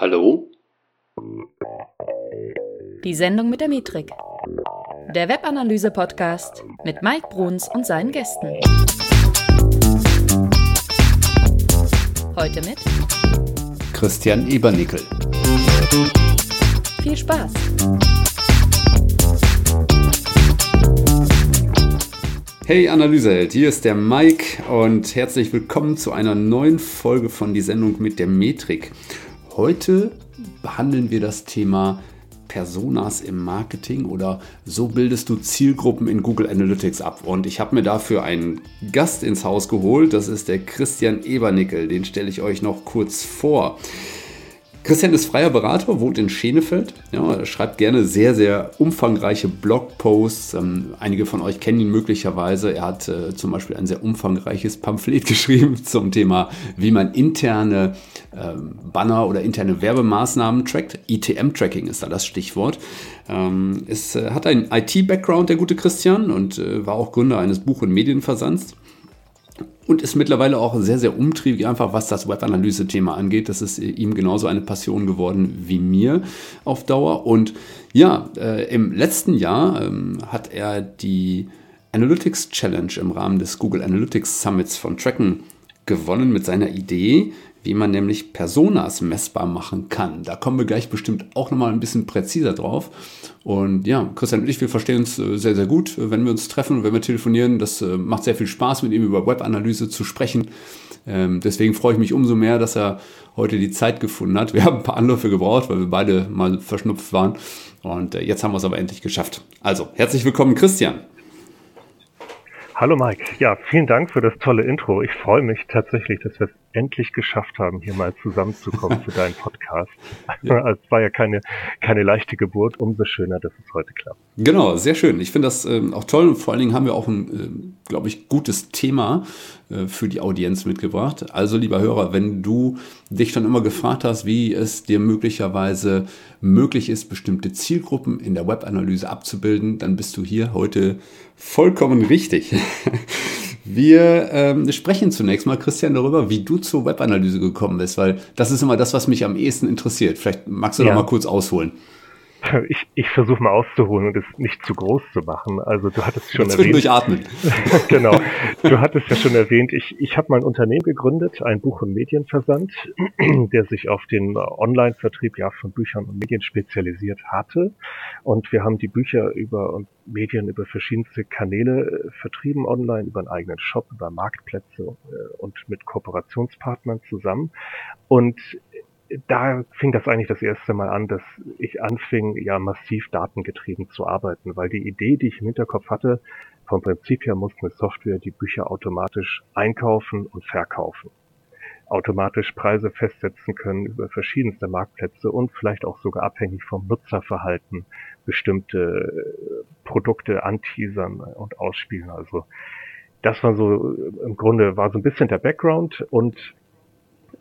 Hallo? Die Sendung mit der Metrik. Der Webanalyse-Podcast mit Mike Bruns und seinen Gästen. Heute mit Christian Ebernickel. Viel Spaß! Hey Analyseheld, hier ist der Mike und herzlich willkommen zu einer neuen Folge von die Sendung mit der Metrik. Heute behandeln wir das Thema Personas im Marketing oder so bildest du Zielgruppen in Google Analytics ab. Und ich habe mir dafür einen Gast ins Haus geholt, das ist der Christian Ebernickel, den stelle ich euch noch kurz vor. Christian ist freier Berater, wohnt in Schenefeld. Ja, er schreibt gerne sehr, sehr umfangreiche Blogposts. Ähm, einige von euch kennen ihn möglicherweise. Er hat äh, zum Beispiel ein sehr umfangreiches Pamphlet geschrieben zum Thema, wie man interne äh, Banner oder interne Werbemaßnahmen trackt. ITM-Tracking ist da das Stichwort. Ähm, es äh, hat einen IT-Background, der gute Christian, und äh, war auch Gründer eines Buch- und Medienversands und ist mittlerweile auch sehr, sehr umtriebig, einfach was das Webanalyse-Thema angeht. Das ist ihm genauso eine Passion geworden wie mir auf Dauer. Und ja, äh, im letzten Jahr ähm, hat er die Analytics Challenge im Rahmen des Google Analytics Summits von Tracken gewonnen mit seiner Idee, wie man nämlich Personas messbar machen kann. Da kommen wir gleich bestimmt auch nochmal ein bisschen präziser drauf. Und ja, Christian und ich, wir verstehen uns äh, sehr, sehr gut, äh, wenn wir uns treffen und wenn wir telefonieren. Das äh, macht sehr viel Spaß, mit ihm über Webanalyse zu sprechen. Ähm, deswegen freue ich mich umso mehr, dass er heute die Zeit gefunden hat. Wir haben ein paar Anläufe gebraucht, weil wir beide mal verschnupft waren. Und jetzt haben wir es aber endlich geschafft. Also, herzlich willkommen, Christian. Hallo Mike. Ja, vielen Dank für das tolle Intro. Ich freue mich tatsächlich, dass wir es endlich geschafft haben, hier mal zusammenzukommen für deinen Podcast. Ja. Es war ja keine, keine leichte Geburt. Umso schöner, dass es heute klappt. Genau, sehr schön. Ich finde das ähm, auch toll und vor allen Dingen haben wir auch ein, äh, glaube ich, gutes Thema äh, für die Audienz mitgebracht. Also, lieber Hörer, wenn du dich schon immer gefragt hast, wie es dir möglicherweise möglich ist, bestimmte Zielgruppen in der Webanalyse abzubilden, dann bist du hier heute vollkommen richtig. Wir ähm, sprechen zunächst mal, Christian, darüber, wie du zur Webanalyse gekommen bist, weil das ist immer das, was mich am ehesten interessiert. Vielleicht magst du ja. da mal kurz ausholen. Ich, ich versuche mal auszuholen und es nicht zu groß zu machen. Also du hattest schon erwähnt. atmen. genau. Du hattest ja schon erwähnt, ich, ich habe mein Unternehmen gegründet, ein Buch- und Medienversand, der sich auf den Online-Vertrieb ja von Büchern und Medien spezialisiert hatte. Und wir haben die Bücher über und Medien über verschiedenste Kanäle äh, vertrieben online, über einen eigenen Shop, über Marktplätze äh, und mit Kooperationspartnern zusammen. Und da fing das eigentlich das erste Mal an, dass ich anfing, ja massiv datengetrieben zu arbeiten, weil die Idee, die ich im Hinterkopf hatte, vom Prinzip her muss eine Software die Bücher automatisch einkaufen und verkaufen. Automatisch Preise festsetzen können über verschiedenste Marktplätze und vielleicht auch sogar abhängig vom Nutzerverhalten bestimmte äh, Produkte anteasern und ausspielen. Also das war so im Grunde war so ein bisschen der Background und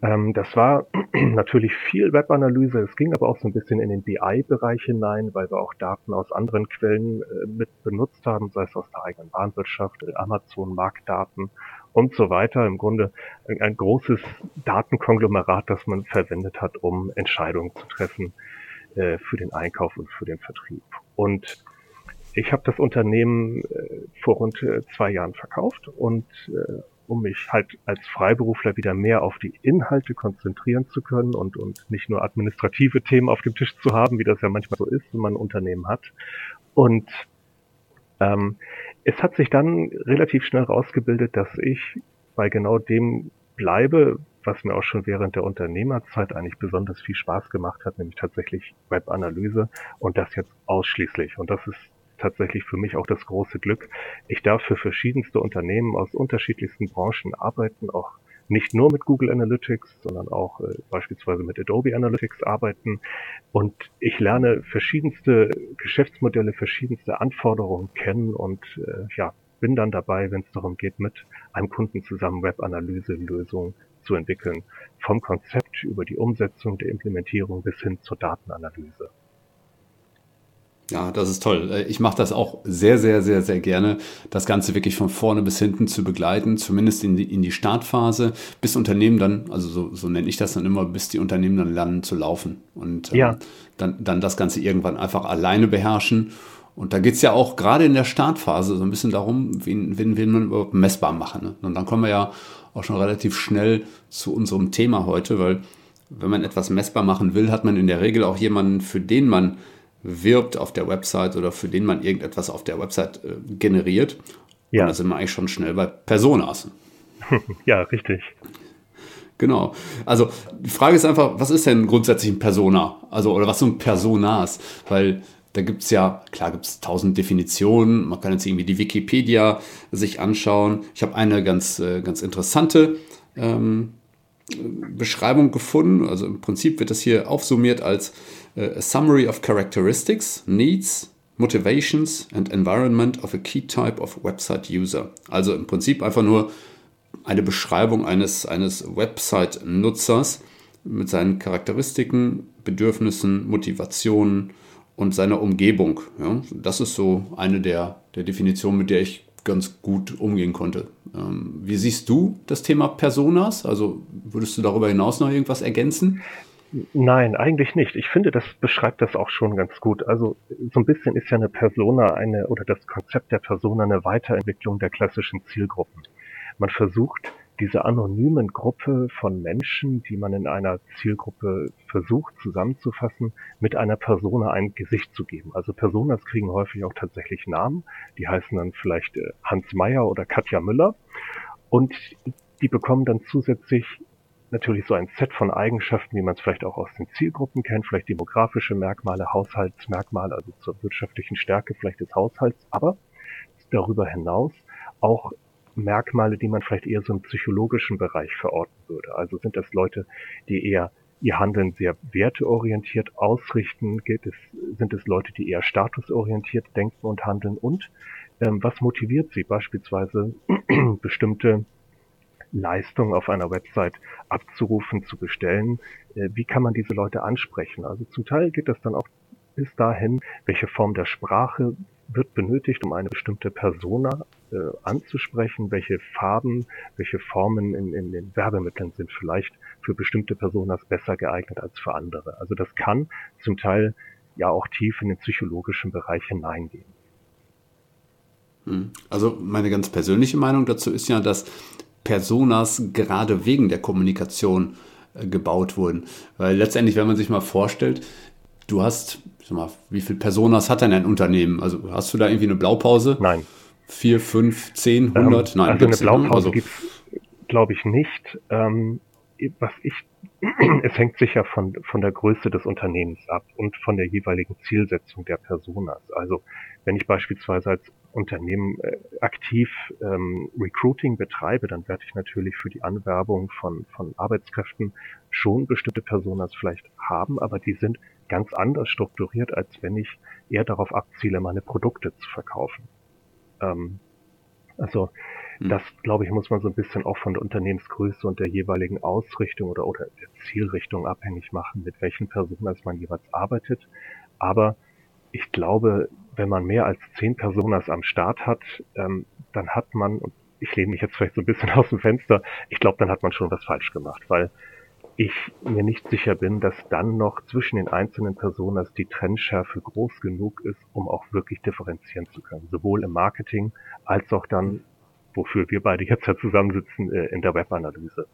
ähm, das war natürlich viel Webanalyse. Es ging aber auch so ein bisschen in den BI-Bereich hinein, weil wir auch Daten aus anderen Quellen äh, mit benutzt haben, sei es aus der eigenen Warenwirtschaft, äh, Amazon, Marktdaten und so weiter. Im Grunde ein, ein großes Datenkonglomerat, das man verwendet hat, um Entscheidungen zu treffen äh, für den Einkauf und für den Vertrieb. Und ich habe das Unternehmen äh, vor rund äh, zwei Jahren verkauft und äh, um mich halt als Freiberufler wieder mehr auf die Inhalte konzentrieren zu können und, und nicht nur administrative Themen auf dem Tisch zu haben, wie das ja manchmal so ist, wenn man ein Unternehmen hat. Und ähm, es hat sich dann relativ schnell rausgebildet, dass ich bei genau dem bleibe, was mir auch schon während der Unternehmerzeit eigentlich besonders viel Spaß gemacht hat, nämlich tatsächlich Webanalyse und das jetzt ausschließlich. Und das ist tatsächlich für mich auch das große Glück. Ich darf für verschiedenste Unternehmen aus unterschiedlichsten Branchen arbeiten, auch nicht nur mit Google Analytics, sondern auch äh, beispielsweise mit Adobe Analytics arbeiten. Und ich lerne verschiedenste Geschäftsmodelle, verschiedenste Anforderungen kennen und äh, ja, bin dann dabei, wenn es darum geht, mit einem Kunden zusammen Web-Analyse-Lösungen zu entwickeln. Vom Konzept über die Umsetzung der Implementierung bis hin zur Datenanalyse. Ja, das ist toll. Äh, ich mache das auch sehr, sehr, sehr, sehr gerne, das Ganze wirklich von vorne bis hinten zu begleiten, zumindest in die, in die Startphase, bis Unternehmen dann, also so, so nenne ich das dann immer, bis die Unternehmen dann lernen zu laufen und ähm, dann, dann das Ganze irgendwann einfach alleine beherrschen. Und da geht es ja auch gerade in der Startphase so ein bisschen darum, wen, wen will man überhaupt messbar machen. Ne? Und dann kommen wir ja auch schon relativ schnell zu unserem Thema heute, weil wenn man etwas messbar machen will, hat man in der Regel auch jemanden, für den man wirbt auf der Website oder für den man irgendetwas auf der Website äh, generiert. Ja. Und da sind wir eigentlich schon schnell bei Personas. ja, richtig. Genau. Also die Frage ist einfach, was ist denn grundsätzlich ein Persona? Also, oder was sind Personas? Weil da gibt es ja, klar gibt es tausend Definitionen, man kann jetzt irgendwie die Wikipedia sich anschauen. Ich habe eine ganz, äh, ganz interessante ähm, Beschreibung gefunden. Also im Prinzip wird das hier aufsummiert als a summary of characteristics, needs, motivations and environment of a key type of website user. Also im Prinzip einfach nur eine Beschreibung eines, eines Website-Nutzers mit seinen Charakteristiken, Bedürfnissen, Motivationen und seiner Umgebung. Ja, das ist so eine der, der Definitionen, mit der ich ganz gut umgehen konnte. Ähm, wie siehst du das Thema Personas? Also würdest du darüber hinaus noch irgendwas ergänzen? Nein, eigentlich nicht. Ich finde, das beschreibt das auch schon ganz gut. Also so ein bisschen ist ja eine Persona eine oder das Konzept der Persona eine Weiterentwicklung der klassischen Zielgruppen. Man versucht diese anonymen Gruppe von Menschen, die man in einer Zielgruppe versucht zusammenzufassen, mit einer Persona ein Gesicht zu geben. Also Personas kriegen häufig auch tatsächlich Namen. Die heißen dann vielleicht äh, Hans Meyer oder Katja Müller. Und die bekommen dann zusätzlich natürlich so ein Set von Eigenschaften, wie man es vielleicht auch aus den Zielgruppen kennt, vielleicht demografische Merkmale, Haushaltsmerkmale, also zur wirtschaftlichen Stärke vielleicht des Haushalts, aber darüber hinaus auch Merkmale, die man vielleicht eher so im psychologischen Bereich verorten würde. Also sind das Leute, die eher ihr Handeln sehr werteorientiert ausrichten? Geht es, sind es Leute, die eher statusorientiert denken und handeln? Und ähm, was motiviert sie beispielsweise bestimmte Leistungen auf einer Website abzurufen, zu bestellen? Äh, wie kann man diese Leute ansprechen? Also zum Teil geht das dann auch bis dahin, welche Form der Sprache wird benötigt, um eine bestimmte Persona äh, anzusprechen, welche Farben, welche Formen in, in den Werbemitteln sind vielleicht für bestimmte Personas besser geeignet als für andere. Also das kann zum Teil ja auch tief in den psychologischen Bereich hineingehen. Hm. Also meine ganz persönliche Meinung dazu ist ja, dass Personas gerade wegen der Kommunikation äh, gebaut wurden. Weil letztendlich, wenn man sich mal vorstellt, du hast, sag mal, wie viele Personas hat denn ein Unternehmen? Also hast du da irgendwie eine Blaupause? Nein. Vier, fünf, zehn, hundert? Ähm, Nein, also eine Blaupause also, gibt es, glaube ich, nicht. Ähm, was ich, es hängt sicher von, von der Größe des Unternehmens ab und von der jeweiligen Zielsetzung der Personas. Also wenn ich beispielsweise als Unternehmen äh, aktiv ähm, Recruiting betreibe, dann werde ich natürlich für die Anwerbung von, von Arbeitskräften schon bestimmte Personas vielleicht haben, aber die sind ganz anders strukturiert, als wenn ich eher darauf abziele, meine Produkte zu verkaufen. Ähm, also. Das, glaube ich, muss man so ein bisschen auch von der Unternehmensgröße und der jeweiligen Ausrichtung oder, oder der Zielrichtung abhängig machen, mit welchen Personas man jeweils arbeitet. Aber ich glaube, wenn man mehr als zehn Personas am Start hat, ähm, dann hat man, und ich lehne mich jetzt vielleicht so ein bisschen aus dem Fenster, ich glaube, dann hat man schon was falsch gemacht, weil ich mir nicht sicher bin, dass dann noch zwischen den einzelnen Personas die Trennschärfe groß genug ist, um auch wirklich differenzieren zu können. Sowohl im Marketing als auch dann, wofür wir beide jetzt ja zusammensitzen, äh, in der Webanalyse.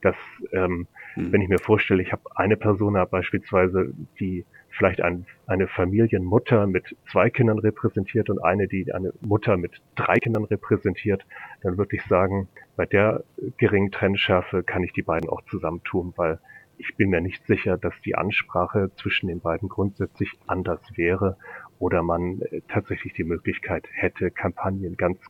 Dass, ähm, mhm. wenn ich mir vorstelle, ich habe eine Persona beispielsweise, die vielleicht ein, eine Familienmutter mit zwei Kindern repräsentiert und eine, die eine Mutter mit drei Kindern repräsentiert, dann würde ich sagen, bei der geringen Trennschärfe kann ich die beiden auch zusammentun, weil ich bin mir nicht sicher, dass die Ansprache zwischen den beiden grundsätzlich anders wäre oder man äh, tatsächlich die Möglichkeit hätte, Kampagnen ganz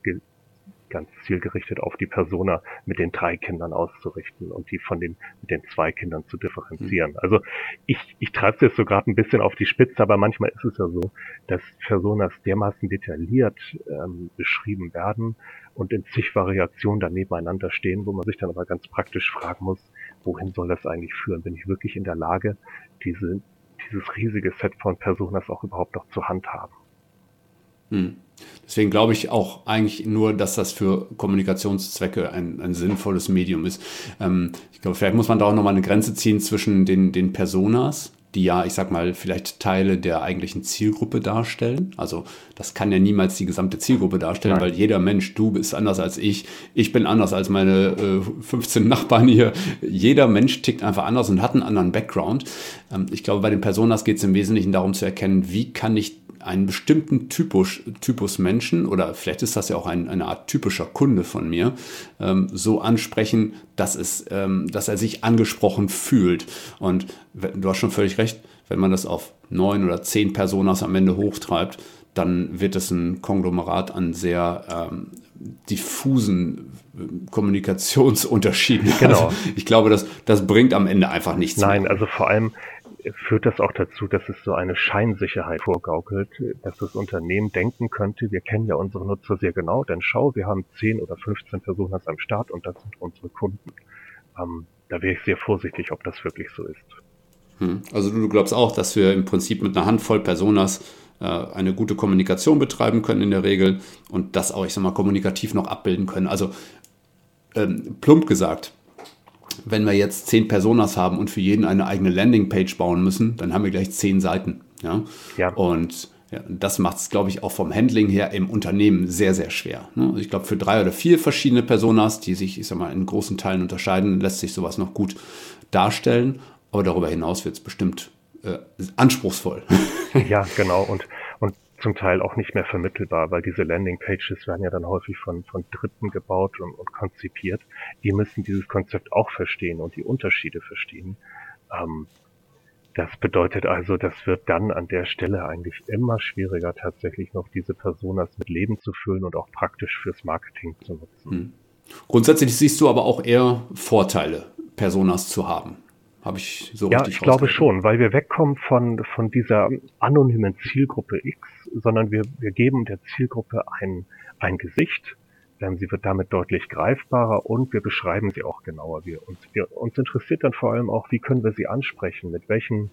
ganz zielgerichtet auf die Persona mit den drei Kindern auszurichten und die von den mit den zwei Kindern zu differenzieren. Mhm. Also ich, ich treibe es jetzt so gerade ein bisschen auf die Spitze, aber manchmal ist es ja so, dass Personas dermaßen detailliert ähm, beschrieben werden und in zig Variationen dann nebeneinander stehen, wo man sich dann aber ganz praktisch fragen muss, wohin soll das eigentlich führen? Bin ich wirklich in der Lage, diese dieses riesige Set von Personas auch überhaupt noch zu handhaben. Hm. Deswegen glaube ich auch eigentlich nur, dass das für Kommunikationszwecke ein, ein sinnvolles Medium ist. Ähm, ich glaube, vielleicht muss man da auch nochmal eine Grenze ziehen zwischen den, den Personas, die ja, ich sag mal, vielleicht Teile der eigentlichen Zielgruppe darstellen. Also das kann ja niemals die gesamte Zielgruppe darstellen, Nein. weil jeder Mensch, du bist anders als ich, ich bin anders als meine äh, 15 Nachbarn hier. Jeder Mensch tickt einfach anders und hat einen anderen Background. Ähm, ich glaube, bei den Personas geht es im Wesentlichen darum zu erkennen, wie kann ich einen bestimmten Typus, Typus Menschen oder vielleicht ist das ja auch ein, eine Art typischer Kunde von mir, ähm, so ansprechen, dass, es, ähm, dass er sich angesprochen fühlt. Und du hast schon völlig recht, wenn man das auf neun oder zehn Personas am Ende hochtreibt, dann wird es ein Konglomerat an sehr ähm, diffusen äh, Kommunikationsunterschieden. Genau. Also ich glaube, das, das bringt am Ende einfach nichts. Nein, mehr. also vor allem, führt das auch dazu, dass es so eine Scheinsicherheit vorgaukelt, dass das Unternehmen denken könnte, wir kennen ja unsere Nutzer sehr genau, denn schau, wir haben 10 oder 15 Personen am Start und das sind unsere Kunden. Ähm, da wäre ich sehr vorsichtig, ob das wirklich so ist. Hm. Also du glaubst auch, dass wir im Prinzip mit einer Handvoll Personas äh, eine gute Kommunikation betreiben können in der Regel und das auch, ich sag mal, kommunikativ noch abbilden können. Also ähm, plump gesagt, wenn wir jetzt zehn Personas haben und für jeden eine eigene Landingpage bauen müssen, dann haben wir gleich zehn Seiten. Ja. ja. Und ja, das macht es, glaube ich, auch vom Handling her im Unternehmen sehr, sehr schwer. Ne? Also ich glaube, für drei oder vier verschiedene Personas, die sich, ich sag mal, in großen Teilen unterscheiden, lässt sich sowas noch gut darstellen. Aber darüber hinaus wird es bestimmt äh, anspruchsvoll. Ja, genau. Und, und zum Teil auch nicht mehr vermittelbar, weil diese Landingpages werden ja dann häufig von, von Dritten gebaut und, und konzipiert. Die müssen dieses Konzept auch verstehen und die Unterschiede verstehen. Ähm, das bedeutet also, das wird dann an der Stelle eigentlich immer schwieriger, tatsächlich noch diese Personas mit Leben zu füllen und auch praktisch fürs Marketing zu nutzen. Hm. Grundsätzlich siehst du aber auch eher Vorteile, Personas zu haben. Habe ich so Ja, ich glaube schon, weil wir wegkommen von, von dieser anonymen Zielgruppe X, sondern wir, wir geben der Zielgruppe ein, ein Gesicht. Ähm, sie wird damit deutlich greifbarer und wir beschreiben sie auch genauer. Wir, uns, wir, uns interessiert dann vor allem auch, wie können wir sie ansprechen, mit welchen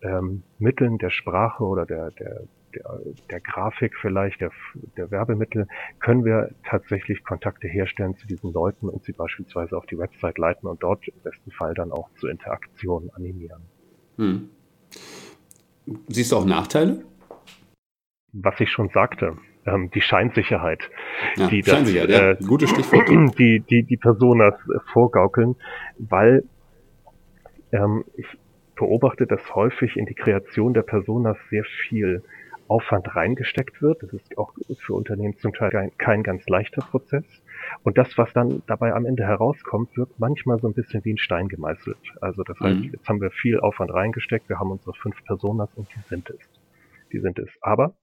ähm, Mitteln der Sprache oder der, der, der, der Grafik vielleicht, der, der Werbemittel, können wir tatsächlich Kontakte herstellen zu diesen Leuten und sie beispielsweise auf die Website leiten und dort im besten Fall dann auch zu Interaktionen animieren. Hm. Siehst du auch Nachteile? Was ich schon sagte, ähm, die Scheinsicherheit, ja, die das, ja, äh, gute Stichwort. Die, die, die Personas äh, vorgaukeln, weil ähm, ich beobachte, dass häufig in die Kreation der Personas sehr viel Aufwand reingesteckt wird. Das ist auch für Unternehmen zum Teil kein, kein ganz leichter Prozess. Und das, was dann dabei am Ende herauskommt, wird manchmal so ein bisschen wie ein Stein gemeißelt. Also das heißt, mhm. jetzt haben wir viel Aufwand reingesteckt, wir haben unsere fünf Personas und die sind es. Die sind es. Aber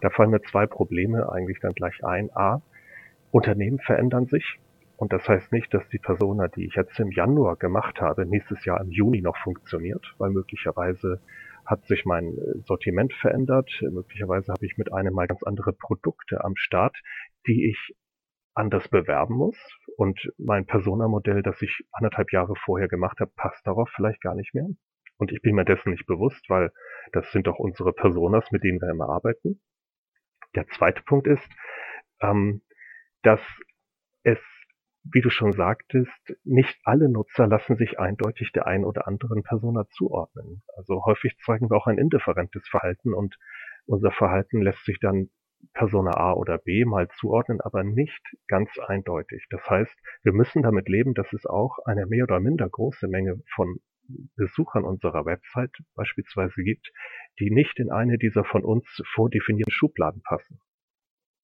da fallen mir zwei Probleme eigentlich dann gleich ein. A, Unternehmen verändern sich. Und das heißt nicht, dass die Persona, die ich jetzt im Januar gemacht habe, nächstes Jahr im Juni noch funktioniert, weil möglicherweise hat sich mein äh, Sortiment verändert. Möglicherweise habe ich mit einem mal ganz andere Produkte am Start, die ich anders bewerben muss. Und mein Persona-Modell, das ich anderthalb Jahre vorher gemacht habe, passt darauf vielleicht gar nicht mehr. Und ich bin mir dessen nicht bewusst, weil das sind doch unsere Personas, mit denen wir immer arbeiten. Der zweite Punkt ist, ähm, dass es wie du schon sagtest, nicht alle Nutzer lassen sich eindeutig der einen oder anderen Persona zuordnen. Also häufig zeigen wir auch ein indifferentes Verhalten und unser Verhalten lässt sich dann Persona A oder B mal zuordnen, aber nicht ganz eindeutig. Das heißt, wir müssen damit leben, dass es auch eine mehr oder minder große Menge von Besuchern unserer Website beispielsweise gibt, die nicht in eine dieser von uns vordefinierten Schubladen passen.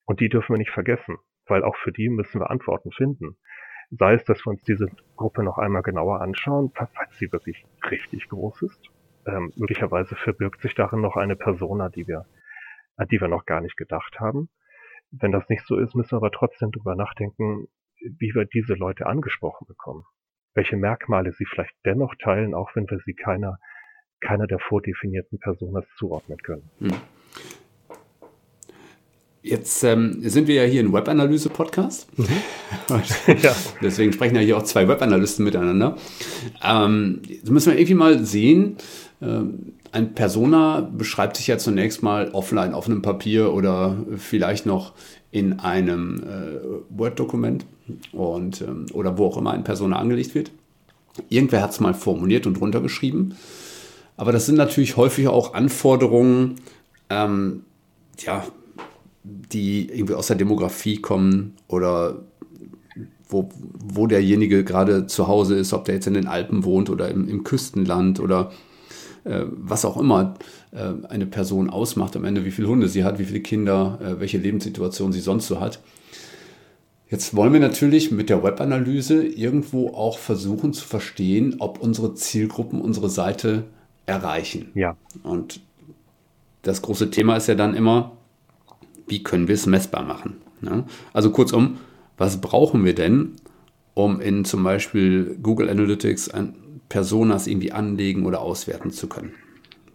Und die dürfen wir nicht vergessen weil auch für die müssen wir Antworten finden. Sei es, dass wir uns diese Gruppe noch einmal genauer anschauen, falls sie wirklich richtig groß ist. Ähm, möglicherweise verbirgt sich darin noch eine Persona, die wir, an die wir noch gar nicht gedacht haben. Wenn das nicht so ist, müssen wir aber trotzdem drüber nachdenken, wie wir diese Leute angesprochen bekommen. Welche Merkmale sie vielleicht dennoch teilen, auch wenn wir sie keiner, keiner der vordefinierten Personas zuordnen können. Hm. Jetzt ähm, sind wir ja hier ein Webanalyse-Podcast. Mhm. ja. Deswegen sprechen ja hier auch zwei Webanalysten miteinander. Ähm, jetzt müssen wir irgendwie mal sehen, äh, ein Persona beschreibt sich ja zunächst mal offline auf einem Papier oder vielleicht noch in einem äh, Word-Dokument und ähm, oder wo auch immer ein Persona angelegt wird. Irgendwer hat es mal formuliert und runtergeschrieben. Aber das sind natürlich häufig auch Anforderungen, ähm, ja, die irgendwie aus der Demografie kommen oder wo, wo derjenige gerade zu Hause ist, ob der jetzt in den Alpen wohnt oder im, im Küstenland oder äh, was auch immer äh, eine Person ausmacht am Ende, wie viele Hunde sie hat, wie viele Kinder, äh, welche Lebenssituation sie sonst so hat. Jetzt wollen wir natürlich mit der Webanalyse irgendwo auch versuchen zu verstehen, ob unsere Zielgruppen unsere Seite erreichen. Ja. Und das große Thema ist ja dann immer, wie können wir es messbar machen? Ja? Also kurzum, was brauchen wir denn, um in zum Beispiel Google Analytics ein Personas irgendwie anlegen oder auswerten zu können?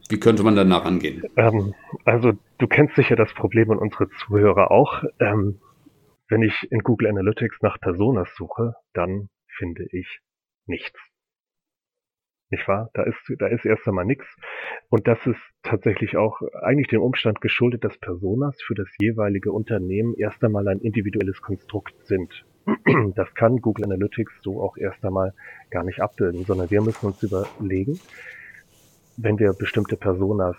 Wie könnte man dann rangehen? Ähm, also du kennst sicher das Problem und unsere Zuhörer auch. Ähm, wenn ich in Google Analytics nach Personas suche, dann finde ich nichts. Nicht wahr? Da ist, da ist erst einmal nichts. Und das ist tatsächlich auch eigentlich dem Umstand geschuldet, dass Personas für das jeweilige Unternehmen erst einmal ein individuelles Konstrukt sind. Das kann Google Analytics so auch erst einmal gar nicht abbilden, sondern wir müssen uns überlegen, wenn wir bestimmte Personas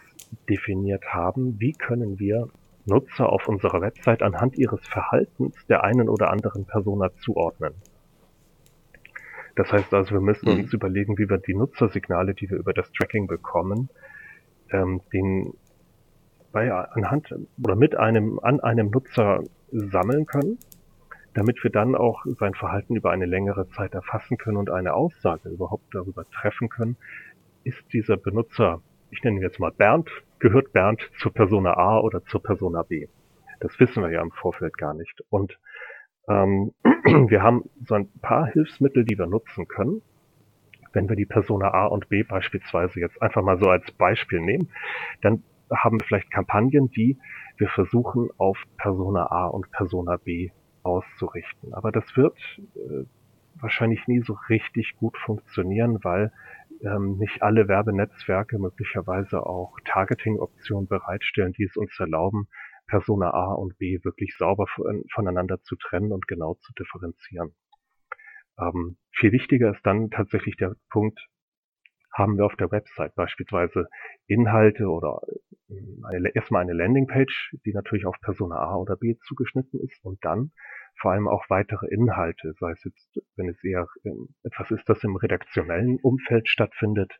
definiert haben, wie können wir Nutzer auf unserer Website anhand ihres Verhaltens der einen oder anderen Persona zuordnen. Das heißt also, wir müssen mhm. uns überlegen, wie wir die Nutzersignale, die wir über das Tracking bekommen, ähm, den bei anhand oder mit einem an einem Nutzer sammeln können, damit wir dann auch sein Verhalten über eine längere Zeit erfassen können und eine Aussage überhaupt darüber treffen können, ist dieser Benutzer, ich nenne ihn jetzt mal Bernd, gehört Bernd zur Persona A oder zur Persona B. Das wissen wir ja im Vorfeld gar nicht. Und ähm, wir haben so ein paar Hilfsmittel, die wir nutzen können. Wenn wir die Persona A und B beispielsweise jetzt einfach mal so als Beispiel nehmen, dann haben wir vielleicht Kampagnen, die wir versuchen auf Persona A und Persona B auszurichten. Aber das wird äh, wahrscheinlich nie so richtig gut funktionieren, weil ähm, nicht alle Werbenetzwerke möglicherweise auch Targeting-Optionen bereitstellen, die es uns erlauben, Persona A und B wirklich sauber voneinander zu trennen und genau zu differenzieren. Ähm, viel wichtiger ist dann tatsächlich der Punkt, haben wir auf der Website beispielsweise Inhalte oder äh, eine, erstmal eine Landingpage, die natürlich auf Persona A oder B zugeschnitten ist und dann vor allem auch weitere Inhalte, sei es jetzt, wenn es eher ähm, etwas ist, das im redaktionellen Umfeld stattfindet,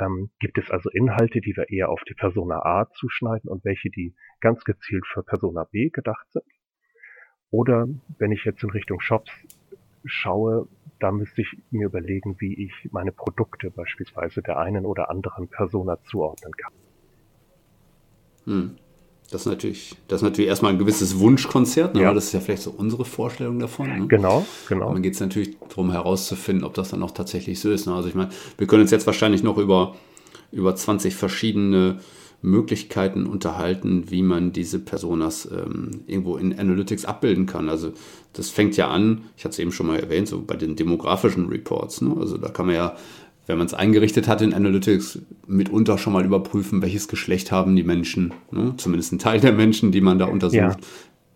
ähm, gibt es also Inhalte, die wir eher auf die Persona A zuschneiden und welche, die ganz gezielt für Persona B gedacht sind? Oder wenn ich jetzt in Richtung Shops schaue, da müsste ich mir überlegen, wie ich meine Produkte beispielsweise der einen oder anderen Persona zuordnen kann. Hm. Das ist natürlich, das ist natürlich erstmal ein gewisses Wunschkonzert, ne? ja. das ist ja vielleicht so unsere Vorstellung davon. Ne? Genau, genau. Und dann geht es natürlich darum herauszufinden, ob das dann auch tatsächlich so ist. Ne? Also ich meine, wir können uns jetzt wahrscheinlich noch über, über 20 verschiedene Möglichkeiten unterhalten, wie man diese Personas ähm, irgendwo in Analytics abbilden kann. Also das fängt ja an, ich hatte es eben schon mal erwähnt, so bei den demografischen Reports. Ne? Also da kann man ja wenn man es eingerichtet hat in Analytics, mitunter schon mal überprüfen, welches Geschlecht haben die Menschen, ne? zumindest ein Teil der Menschen, die man da untersucht. Ja.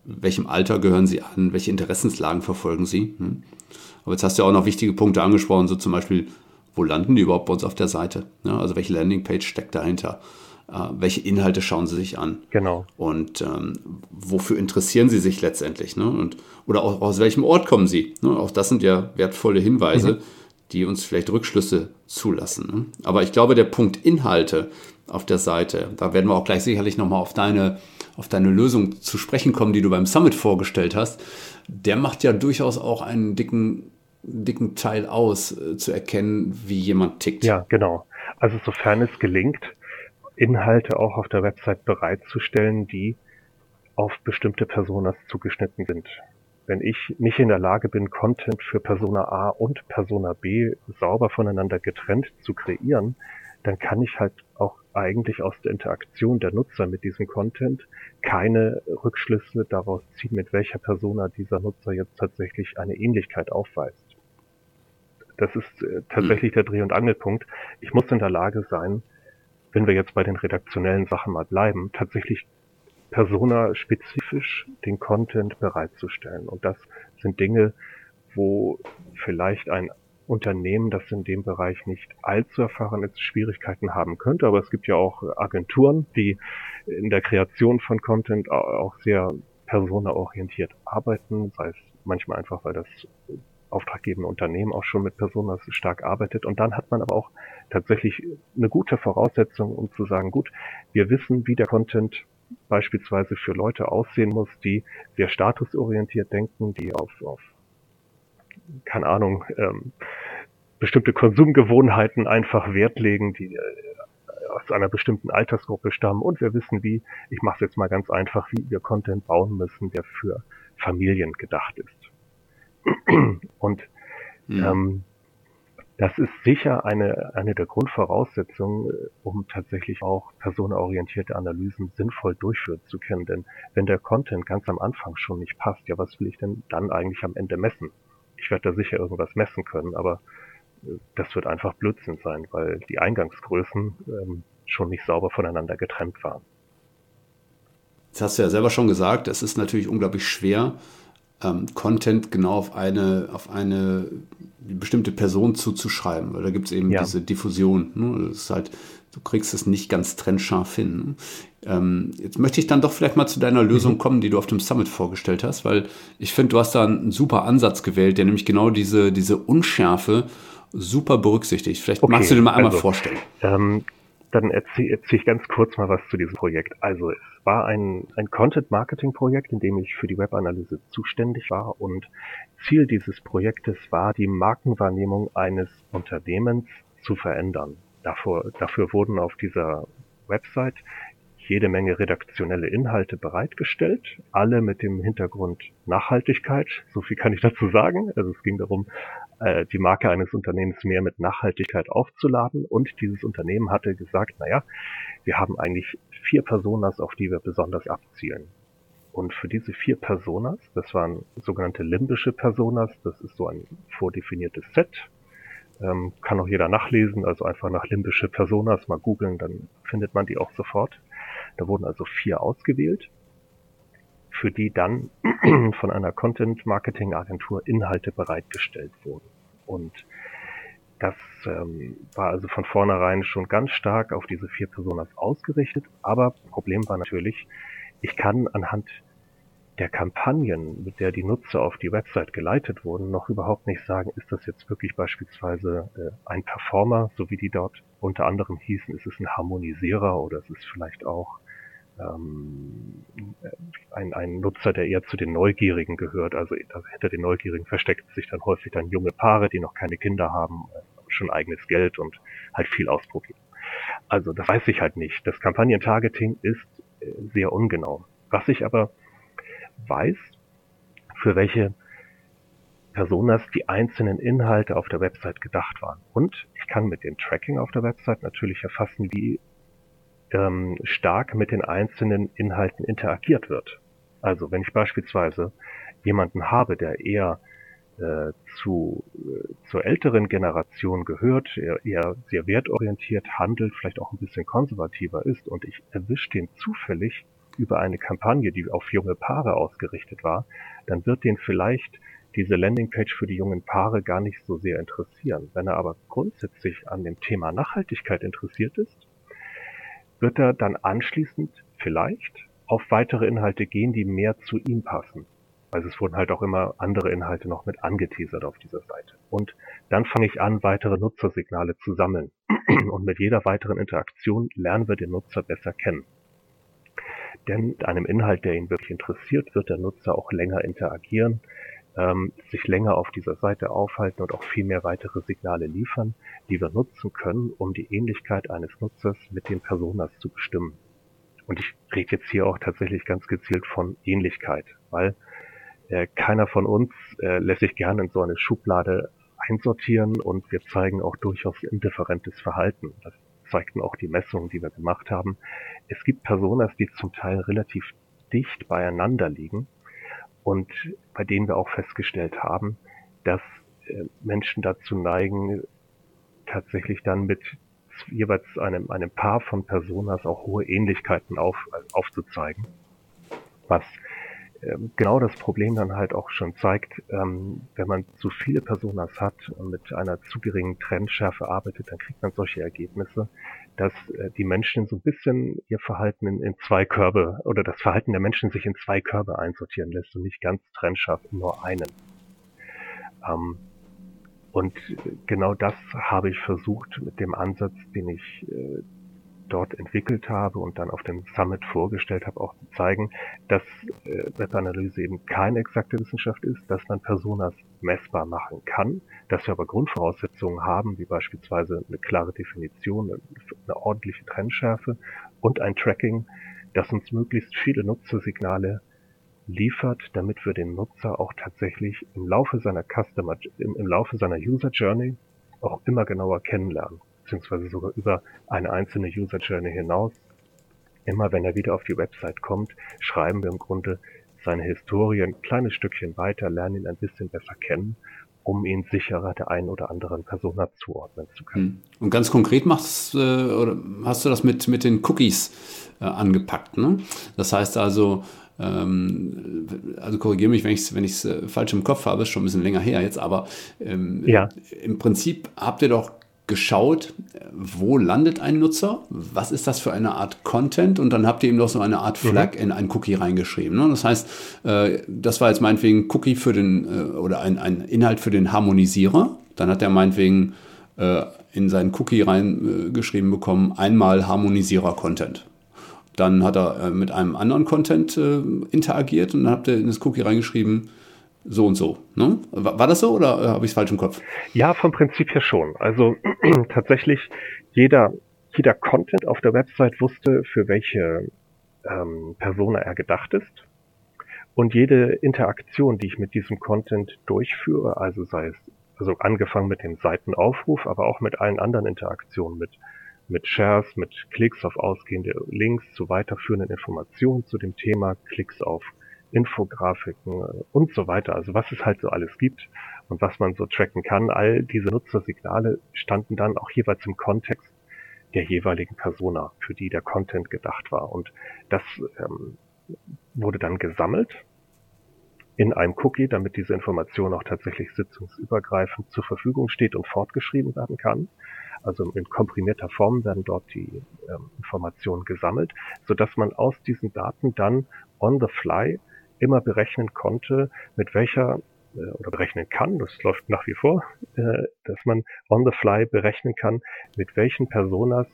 Welchem Alter gehören sie an? Welche Interessenslagen verfolgen sie? Hm? Aber jetzt hast du ja auch noch wichtige Punkte angesprochen, so zum Beispiel, wo landen die überhaupt bei uns auf der Seite? Ja, also welche Landingpage steckt dahinter? Äh, welche Inhalte schauen sie sich an? Genau. Und ähm, wofür interessieren sie sich letztendlich? Ne? Und, oder auch aus welchem Ort kommen sie? Ne? Auch das sind ja wertvolle Hinweise. Mhm die uns vielleicht Rückschlüsse zulassen. Ne? Aber ich glaube, der Punkt Inhalte auf der Seite, da werden wir auch gleich sicherlich nochmal auf deine, auf deine Lösung zu sprechen kommen, die du beim Summit vorgestellt hast, der macht ja durchaus auch einen dicken, dicken Teil aus, äh, zu erkennen, wie jemand tickt. Ja, genau. Also sofern es gelingt, Inhalte auch auf der Website bereitzustellen, die auf bestimmte Personas zugeschnitten sind wenn ich nicht in der Lage bin, Content für Persona A und Persona B sauber voneinander getrennt zu kreieren, dann kann ich halt auch eigentlich aus der Interaktion der Nutzer mit diesem Content keine Rückschlüsse daraus ziehen, mit welcher Persona dieser Nutzer jetzt tatsächlich eine Ähnlichkeit aufweist. Das ist äh, tatsächlich der Dreh- und Angelpunkt. Ich muss in der Lage sein, wenn wir jetzt bei den redaktionellen Sachen mal bleiben, tatsächlich persona-spezifisch den Content bereitzustellen. Und das sind Dinge, wo vielleicht ein Unternehmen, das in dem Bereich nicht allzu erfahren ist, Schwierigkeiten haben könnte. Aber es gibt ja auch Agenturen, die in der Kreation von Content auch sehr personaorientiert arbeiten, sei es manchmal einfach, weil das auftraggebende Unternehmen auch schon mit Personas stark arbeitet. Und dann hat man aber auch tatsächlich eine gute Voraussetzung, um zu sagen, gut, wir wissen, wie der Content beispielsweise für Leute aussehen muss, die sehr statusorientiert denken, die auf, auf keine Ahnung, ähm, bestimmte Konsumgewohnheiten einfach Wert legen, die äh, aus einer bestimmten Altersgruppe stammen. Und wir wissen, wie, ich mache es jetzt mal ganz einfach, wie wir Content bauen müssen, der für Familien gedacht ist. Und mhm. ähm, das ist sicher eine, eine der Grundvoraussetzungen, äh, um tatsächlich auch personenorientierte Analysen sinnvoll durchführen zu können. Denn wenn der Content ganz am Anfang schon nicht passt, ja, was will ich denn dann eigentlich am Ende messen? Ich werde da sicher irgendwas messen können, aber äh, das wird einfach Blödsinn sein, weil die Eingangsgrößen ähm, schon nicht sauber voneinander getrennt waren. Jetzt hast du ja selber schon gesagt, es ist natürlich unglaublich schwer, ähm, Content genau auf eine, auf eine bestimmte Person zuzuschreiben, weil da gibt es eben ja. diese Diffusion. Ne? Das ist halt, du kriegst es nicht ganz trennscharf hin. Ne? Ähm, jetzt möchte ich dann doch vielleicht mal zu deiner Lösung mhm. kommen, die du auf dem Summit vorgestellt hast, weil ich finde, du hast da einen super Ansatz gewählt, der nämlich genau diese, diese Unschärfe super berücksichtigt. Vielleicht okay, magst du dir mal einmal also, vorstellen. Ähm, dann erzähle erzähl ich ganz kurz mal was zu diesem Projekt. Also es war ein, ein Content-Marketing-Projekt, in dem ich für die Webanalyse zuständig war und Ziel dieses Projektes war, die Markenwahrnehmung eines Unternehmens zu verändern. Dafür, dafür wurden auf dieser Website jede Menge redaktionelle Inhalte bereitgestellt, alle mit dem Hintergrund Nachhaltigkeit. So viel kann ich dazu sagen. Also es ging darum, äh, die Marke eines Unternehmens mehr mit Nachhaltigkeit aufzuladen. Und dieses Unternehmen hatte gesagt, naja, wir haben eigentlich vier Personas, auf die wir besonders abzielen. Und für diese vier Personas, das waren sogenannte limbische Personas, das ist so ein vordefiniertes Set, ähm, kann auch jeder nachlesen, also einfach nach limbische Personas mal googeln, dann findet man die auch sofort. Da wurden also vier ausgewählt, für die dann von einer Content-Marketing-Agentur Inhalte bereitgestellt wurden. Und das ähm, war also von vornherein schon ganz stark auf diese vier Personas ausgerichtet. Aber Problem war natürlich, ich kann anhand der Kampagnen, mit der die Nutzer auf die Website geleitet wurden, noch überhaupt nicht sagen, ist das jetzt wirklich beispielsweise äh, ein Performer, so wie die dort unter anderem hießen, ist es ein Harmonisierer oder ist es vielleicht auch ähm, ein, ein Nutzer, der eher zu den Neugierigen gehört. Also hinter den Neugierigen versteckt sich dann häufig dann junge Paare, die noch keine Kinder haben, äh, schon eigenes Geld und halt viel ausprobieren. Also das weiß ich halt nicht. Das Kampagnentargeting ist äh, sehr ungenau. Was ich aber weiß, für welche Personas die einzelnen Inhalte auf der Website gedacht waren. Und ich kann mit dem Tracking auf der Website natürlich erfassen, wie ähm, stark mit den einzelnen Inhalten interagiert wird. Also wenn ich beispielsweise jemanden habe, der eher äh, zu, äh, zur älteren Generation gehört, er eher sehr wertorientiert handelt, vielleicht auch ein bisschen konservativer ist und ich erwische den zufällig über eine Kampagne, die auf junge Paare ausgerichtet war, dann wird den vielleicht diese Landingpage für die jungen Paare gar nicht so sehr interessieren. Wenn er aber grundsätzlich an dem Thema Nachhaltigkeit interessiert ist, wird er dann anschließend vielleicht auf weitere Inhalte gehen, die mehr zu ihm passen. Also es wurden halt auch immer andere Inhalte noch mit angeteasert auf dieser Seite. Und dann fange ich an, weitere Nutzersignale zu sammeln. Und mit jeder weiteren Interaktion lernen wir den Nutzer besser kennen. Denn mit einem Inhalt, der ihn wirklich interessiert, wird der Nutzer auch länger interagieren, ähm, sich länger auf dieser Seite aufhalten und auch viel mehr weitere Signale liefern, die wir nutzen können, um die Ähnlichkeit eines Nutzers mit den Personas zu bestimmen. Und ich rede jetzt hier auch tatsächlich ganz gezielt von Ähnlichkeit, weil äh, keiner von uns äh, lässt sich gerne in so eine Schublade einsortieren und wir zeigen auch durchaus indifferentes Verhalten. Das zeigten auch die Messungen, die wir gemacht haben. Es gibt Personas, die zum Teil relativ dicht beieinander liegen und bei denen wir auch festgestellt haben, dass äh, Menschen dazu neigen, tatsächlich dann mit jeweils einem, einem Paar von Personas auch hohe Ähnlichkeiten auf, aufzuzeigen. Was ähm, genau das Problem dann halt auch schon zeigt, ähm, wenn man zu viele Personas hat und mit einer zu geringen Trendschärfe arbeitet, dann kriegt man solche Ergebnisse, dass äh, die Menschen so ein bisschen ihr Verhalten in, in, zwei Körbe oder das Verhalten der Menschen sich in zwei Körbe einsortieren lässt und nicht ganz trennscharf in nur einen. Ähm, und genau das habe ich versucht mit dem Ansatz, den ich äh, dort entwickelt habe und dann auf dem Summit vorgestellt habe, auch zeigen, dass äh, Webanalyse eben keine exakte Wissenschaft ist, dass man Personas messbar machen kann, dass wir aber Grundvoraussetzungen haben, wie beispielsweise eine klare Definition, eine, eine ordentliche Trennschärfe und ein Tracking, das uns möglichst viele Nutzersignale liefert, damit wir den Nutzer auch tatsächlich im Laufe seiner Customer, im, im Laufe seiner User Journey auch immer genauer kennenlernen beziehungsweise sogar über eine einzelne User Journey hinaus. Immer wenn er wieder auf die Website kommt, schreiben wir im Grunde seine Historie ein kleines Stückchen weiter, lernen ihn ein bisschen besser kennen, um ihn sicherer der einen oder anderen Person zuordnen zu können. Hm. Und ganz konkret machst, äh, oder hast du das mit, mit den Cookies äh, angepackt. Ne? Das heißt also, ähm, also korrigiere mich, wenn ich es wenn äh, falsch im Kopf habe, ist schon ein bisschen länger her jetzt, aber ähm, ja. im Prinzip habt ihr doch geschaut, wo landet ein Nutzer, was ist das für eine Art Content und dann habt ihr eben noch so eine Art mhm. Flag mhm. in ein Cookie reingeschrieben. Ne? Das heißt, äh, das war jetzt meinetwegen Cookie für den äh, oder ein, ein Inhalt für den Harmonisierer. Dann hat er meinetwegen äh, in seinen Cookie reingeschrieben bekommen, einmal Harmonisierer-Content. Dann hat er mit einem anderen Content interagiert und dann habt ihr in das Cookie reingeschrieben, so und so. Ne? War, das so oder äh, habe ich es falsch im Kopf? Ja, vom Prinzip her schon. Also tatsächlich jeder, jeder Content auf der Website wusste, für welche ähm, Persona er gedacht ist. Und jede Interaktion, die ich mit diesem Content durchführe, also sei es also angefangen mit dem Seitenaufruf, aber auch mit allen anderen Interaktionen, mit, mit Shares, mit Klicks auf ausgehende Links zu weiterführenden Informationen zu dem Thema, Klicks auf Infografiken äh, und so weiter. Also was es halt so alles gibt und was man so tracken kann. All diese Nutzersignale standen dann auch jeweils im Kontext der jeweiligen Persona, für die der Content gedacht war. Und das ähm, wurde dann gesammelt in einem Cookie, damit diese Information auch tatsächlich sitzungsübergreifend zur Verfügung steht und fortgeschrieben werden kann. Also in komprimierter Form werden dort die ähm, Informationen gesammelt, so dass man aus diesen Daten dann on the fly immer berechnen konnte, mit welcher äh, oder berechnen kann, das läuft nach wie vor, äh, dass man on the fly berechnen kann, mit welchen Personas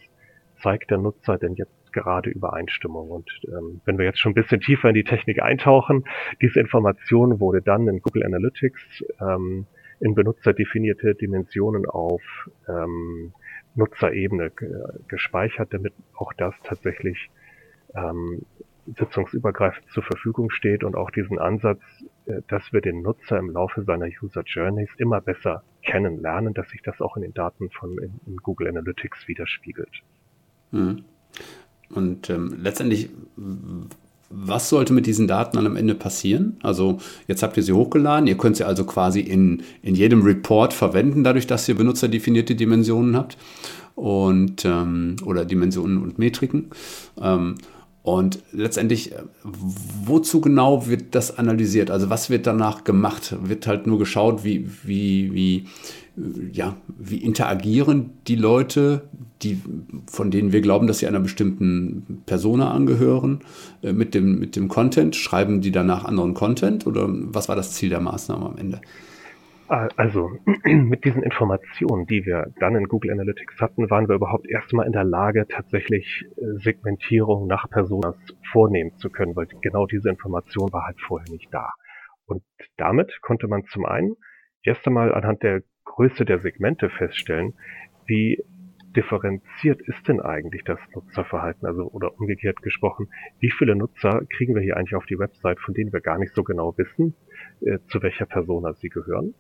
zeigt der Nutzer denn jetzt gerade Übereinstimmung. Und ähm, wenn wir jetzt schon ein bisschen tiefer in die Technik eintauchen, diese Information wurde dann in Google Analytics ähm, in benutzerdefinierte Dimensionen auf ähm, Nutzerebene gespeichert, damit auch das tatsächlich ähm, sitzungsübergreifend zur Verfügung steht und auch diesen Ansatz, äh, dass wir den Nutzer im Laufe seiner User Journeys immer besser kennenlernen, dass sich das auch in den Daten von in, in Google Analytics widerspiegelt. Mhm. Und ähm, letztendlich, was sollte mit diesen Daten dann am Ende passieren? Also jetzt habt ihr sie hochgeladen, ihr könnt sie also quasi in, in jedem Report verwenden, dadurch, dass ihr benutzerdefinierte Dimensionen habt und ähm, oder Dimensionen und Metriken. Ähm, und letztendlich, äh, wozu genau wird das analysiert? Also was wird danach gemacht? Wird halt nur geschaut, wie, wie, wie, äh, ja, wie interagieren die Leute, die, von denen wir glauben, dass sie einer bestimmten Persona angehören, äh, mit dem, mit dem Content? Schreiben die danach anderen Content oder was war das Ziel der Maßnahme am Ende? Also mit diesen Informationen, die wir dann in Google Analytics hatten, waren wir überhaupt erstmal in der Lage, tatsächlich äh, Segmentierung nach Personas vornehmen zu können, weil genau diese Information war halt vorher nicht da. Und damit konnte man zum einen erst einmal anhand der Größe der Segmente feststellen, wie differenziert ist denn eigentlich das Nutzerverhalten? Also, oder umgekehrt gesprochen, wie viele Nutzer kriegen wir hier eigentlich auf die Website, von denen wir gar nicht so genau wissen, äh, zu welcher Persona sie gehören?